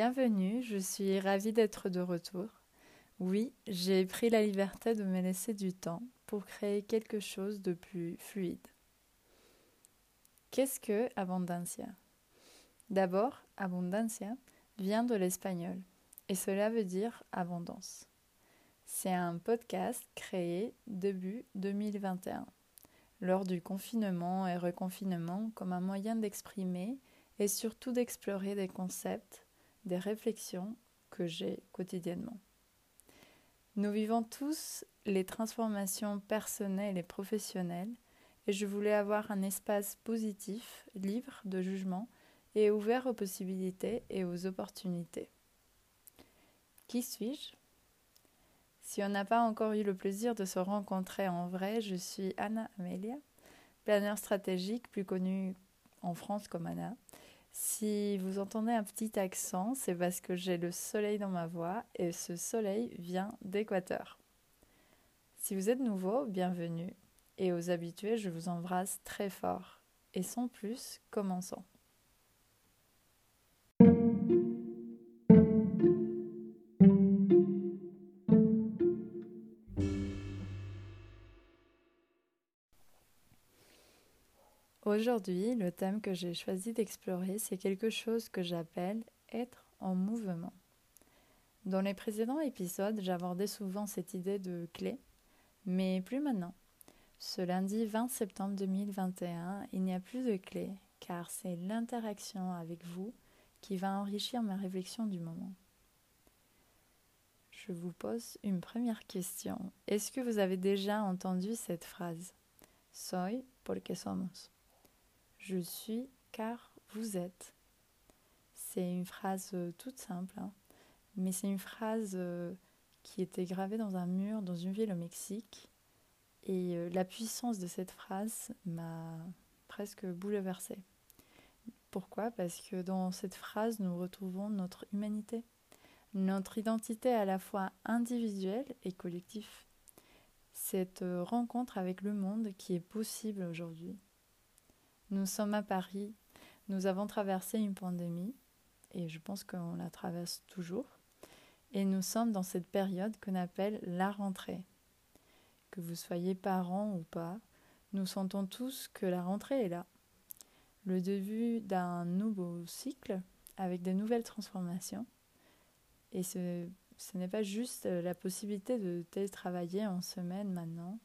Bienvenue, je suis ravie d'être de retour. Oui, j'ai pris la liberté de me laisser du temps pour créer quelque chose de plus fluide. Qu'est-ce que abundancia D'abord, abundancia vient de l'espagnol et cela veut dire abondance. C'est un podcast créé début 2021, lors du confinement et reconfinement comme un moyen d'exprimer et surtout d'explorer des concepts, des réflexions que j'ai quotidiennement. Nous vivons tous les transformations personnelles et professionnelles et je voulais avoir un espace positif, libre de jugement et ouvert aux possibilités et aux opportunités. Qui suis-je? Si on n'a pas encore eu le plaisir de se rencontrer en vrai, je suis Anna Amelia, planeur stratégique plus connue en France comme Anna, si vous entendez un petit accent, c'est parce que j'ai le soleil dans ma voix et ce soleil vient d'Équateur. Si vous êtes nouveau, bienvenue. Et aux habitués, je vous embrasse très fort. Et sans plus, commençons. Aujourd'hui, le thème que j'ai choisi d'explorer, c'est quelque chose que j'appelle être en mouvement. Dans les précédents épisodes, j'abordais souvent cette idée de clé, mais plus maintenant. Ce lundi 20 septembre 2021, il n'y a plus de clé, car c'est l'interaction avec vous qui va enrichir ma réflexion du moment. Je vous pose une première question. Est-ce que vous avez déjà entendu cette phrase? Soy porque somos. Je suis car vous êtes. C'est une phrase euh, toute simple, hein. mais c'est une phrase euh, qui était gravée dans un mur dans une ville au Mexique. Et euh, la puissance de cette phrase m'a presque bouleversée. Pourquoi? Parce que dans cette phrase, nous retrouvons notre humanité, notre identité à la fois individuelle et collective. Cette rencontre avec le monde qui est possible aujourd'hui. Nous sommes à Paris, nous avons traversé une pandémie, et je pense qu'on la traverse toujours, et nous sommes dans cette période qu'on appelle la rentrée. Que vous soyez parents ou pas, nous sentons tous que la rentrée est là. Le début d'un nouveau cycle avec de nouvelles transformations. Et ce, ce n'est pas juste la possibilité de télétravailler en semaine maintenant,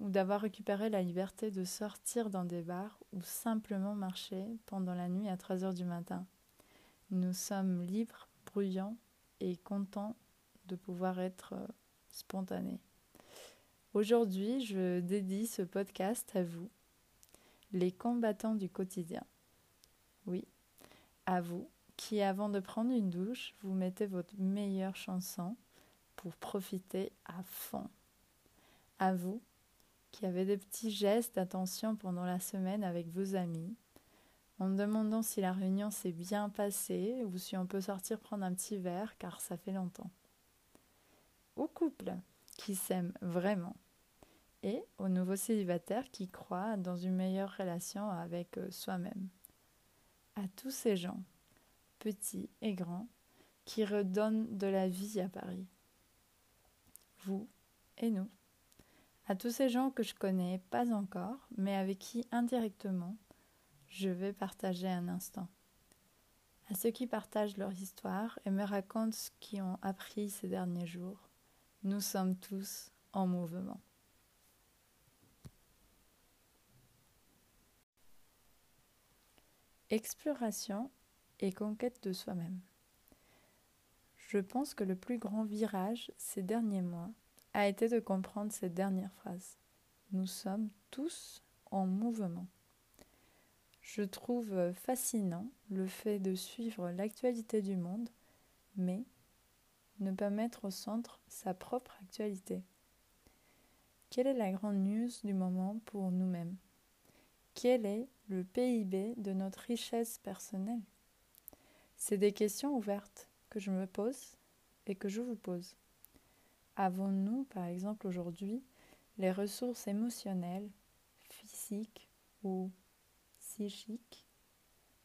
ou d'avoir récupéré la liberté de sortir dans des bars ou simplement marcher pendant la nuit à 3 heures du matin. Nous sommes libres, bruyants et contents de pouvoir être euh, spontanés. Aujourd'hui, je dédie ce podcast à vous, les combattants du quotidien. Oui, à vous qui, avant de prendre une douche, vous mettez votre meilleure chanson pour profiter à fond. À vous qui avez des petits gestes d'attention pendant la semaine avec vos amis, en demandant si la réunion s'est bien passée ou si on peut sortir prendre un petit verre car ça fait longtemps. Au couple qui s'aime vraiment et aux nouveaux célibataires qui croient dans une meilleure relation avec euh, soi-même. À tous ces gens, petits et grands, qui redonnent de la vie à Paris. Vous et nous à tous ces gens que je connais pas encore, mais avec qui indirectement je vais partager un instant. À ceux qui partagent leur histoire et me racontent ce qu'ils ont appris ces derniers jours, nous sommes tous en mouvement. Exploration et conquête de soi-même. Je pense que le plus grand virage ces derniers mois a été de comprendre cette dernière phrase. Nous sommes tous en mouvement. Je trouve fascinant le fait de suivre l'actualité du monde, mais ne pas mettre au centre sa propre actualité. Quelle est la grande news du moment pour nous-mêmes? Quel est le PIB de notre richesse personnelle? C'est des questions ouvertes que je me pose et que je vous pose. Avons-nous, par exemple, aujourd'hui, les ressources émotionnelles, physiques ou psychiques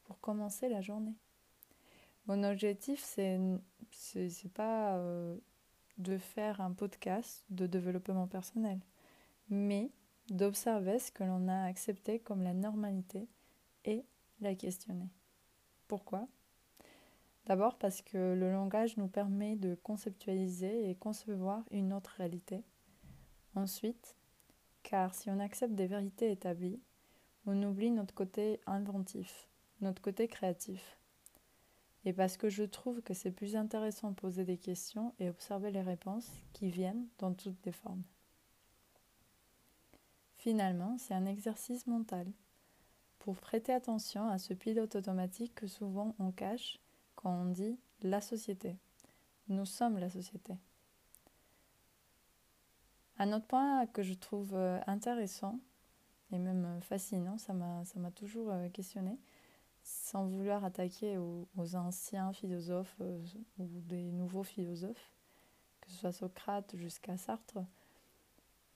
pour commencer la journée? Mon objectif, c'est c'est pas euh, de faire un podcast de développement personnel, mais d'observer ce que l'on a accepté comme la normalité et la questionner. Pourquoi? D'abord parce que le langage nous permet de conceptualiser et concevoir une autre réalité. Ensuite, car si on accepte des vérités établies, on oublie notre côté inventif, notre côté créatif. Et parce que je trouve que c'est plus intéressant de poser des questions et observer les réponses qui viennent dans toutes les formes. Finalement, c'est un exercice mental pour prêter attention à ce pilote automatique que souvent on cache quand on dit la société. Nous sommes la société. Un autre point que je trouve euh, intéressant et même euh, fascinant, ça m'a toujours euh, questionné, sans vouloir attaquer aux, anciens philosophes ou des nouveaux philosophes, que ce soit Socrate jusqu'à Sartre,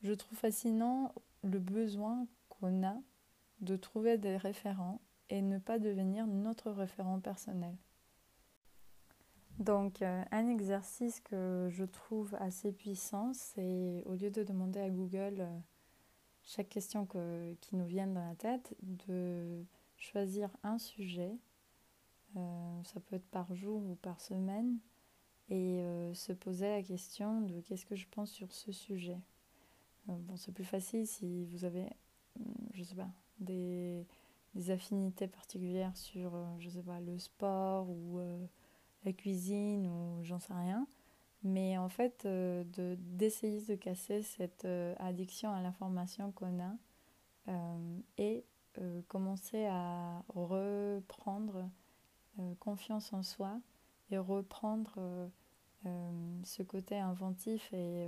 je trouve fascinant le besoin qu'on a de trouver des référents et ne pas devenir notre référent personnel. Donc, euh, un exercice que je trouve assez puissant, c'est au lieu de demander à Google euh, chaque question qui nous vient dans la tête, de choisir un sujet, euh, ça peut être par jour ou par semaine, et se poser la question de qu'est-ce que je pense sur ce sujet. bon, c'est plus facile si vous avez, hmm, je sais pas, des, des affinités particulières sur, je sais pas, le sport ou la cuisine ou j'en sais rien. Mais en fait, euh, de, d'essayer de casser cette euh, addiction à l'information qu'on a euh, et commencer à reprendre confiance en soi et reprendre ce côté inventif et,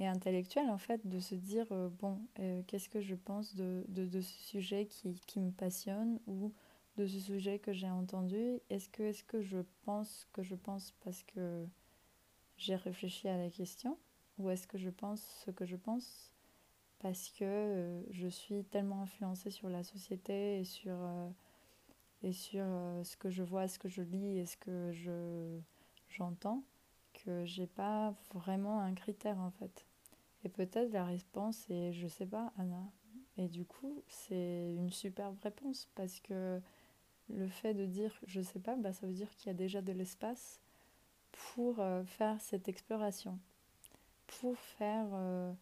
et intellectuel en fait de se dire bon qu'est-ce que je pense de, de, de ce sujet qui, qui me passionne ou de ce sujet que j'ai entendu Est-ce que, est que je pense que je pense parce que j'ai réfléchi à la question Ou est-ce que je pense ce que je pense parce que euh, je suis tellement influencée sur la société et sur, euh, et sur euh, ce que je vois, ce que je lis et ce que je, j'entends que j'ai pas vraiment un critère en fait. Et peut-être la réponse est je sais pas, Anna. Et du coup, c'est une superbe réponse parce que le fait de dire je sais pas, bah, ça veut dire qu'il y a déjà de l'espace pour euh, faire cette exploration, pour faire euh,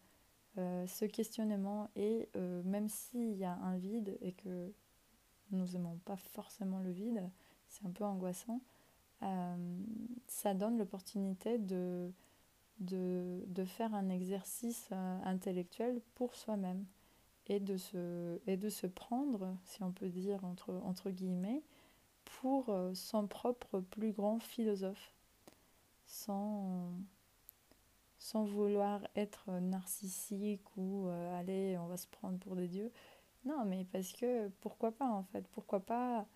euh, ce questionnement et même s'il y a un vide et que nous n'aimons pas forcément le vide, c'est un peu angoissant, ça donne l'opportunité de, de, faire un exercice intellectuel pour soi-même et de se, et de se prendre, si on peut dire entre, entre guillemets, pour euh, son propre plus grand philosophe, sans, sans vouloir être narcissique ou euh, aller, on va se prendre pour des dieux. Non, mais parce que pourquoi pas en fait? Pourquoi pas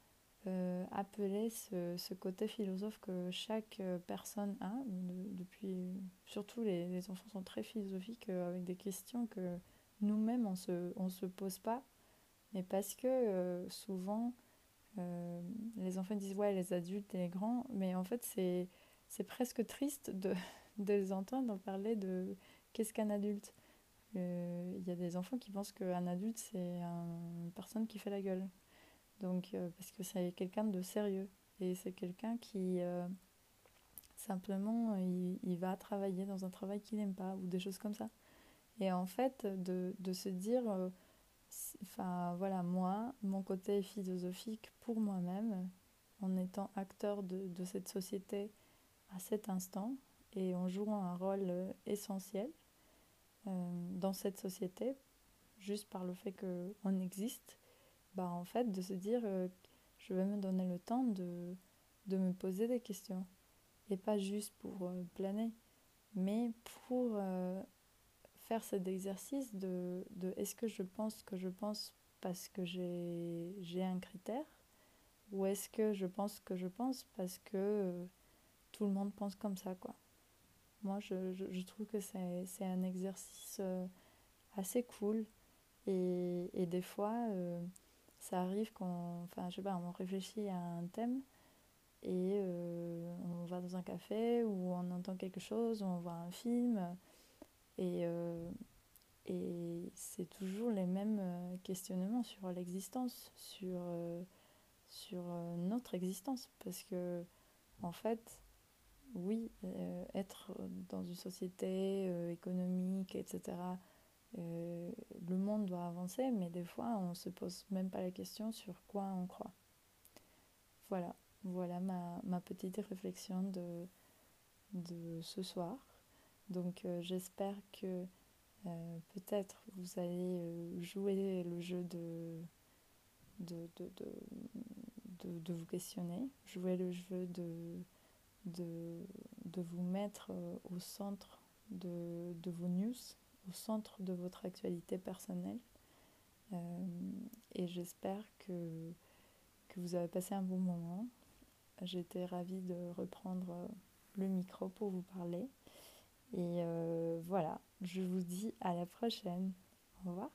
euh, appeler ce, ce, côté philosophe que chaque personne a? Depuis surtout les, les, enfants sont très philosophiques avec des questions que nous-mêmes, on se, on se pose pas. Mais parce que euh, souvent, euh, les enfants disent ouais, les adultes et les grands, mais en fait, c'est, c'est presque triste de, les entendre parler de qu'est-ce qu'un adulte. Euh, il y a des enfants qui pensent qu'un adulte, c'est une personne qui fait la gueule. Donc, parce que c'est quelqu'un de sérieux. Et c'est quelqu'un qui, simplement, il, il va travailler dans un travail qu'il n'aime pas, ou des choses comme ça. Et en fait, de, de se dire, euh, enfin voilà, moi, mon côté philosophique pour moi-même, en étant acteur de, de, cette société à cet instant et en jouant un rôle euh, essentiel euh, dans cette société, juste par le fait qu'on existe, bah en fait, de se dire, je vais me donner le temps de, de me poser des questions. Et pas juste pour planer, mais pour cet exercice de, de est-ce que je pense que je pense parce que j'ai un critère ou est-ce que je pense que je pense parce que euh, tout le monde pense comme ça quoi. Moi je, je, je trouve que c'est un exercice euh, assez cool et, et des fois euh, ça arrive qu'on enfin je sais pas on réfléchit à un thème et on va dans un café ou on entend quelque chose, ou on voit un film et, et c'est toujours les mêmes questionnements sur l'existence, sur, sur notre existence parce que en fait oui, euh, être dans une société euh, économique, etc., euh, le monde doit avancer, mais des fois, on ne se pose même pas la question sur quoi on croit. Voilà, voilà ma, ma petite réflexion de, de ce soir. Donc j'espère que peut-être vous allez jouer le jeu de de, de, de, de, vous questionner, jouer le jeu de de, de vous mettre euh, au centre de, de, vos news, au centre de votre actualité personnelle. Euh, et j'espère que, que vous avez passé un bon moment. J'étais ravie de reprendre le micro pour vous parler. Et euh, voilà, je vous dis à la prochaine. Au revoir.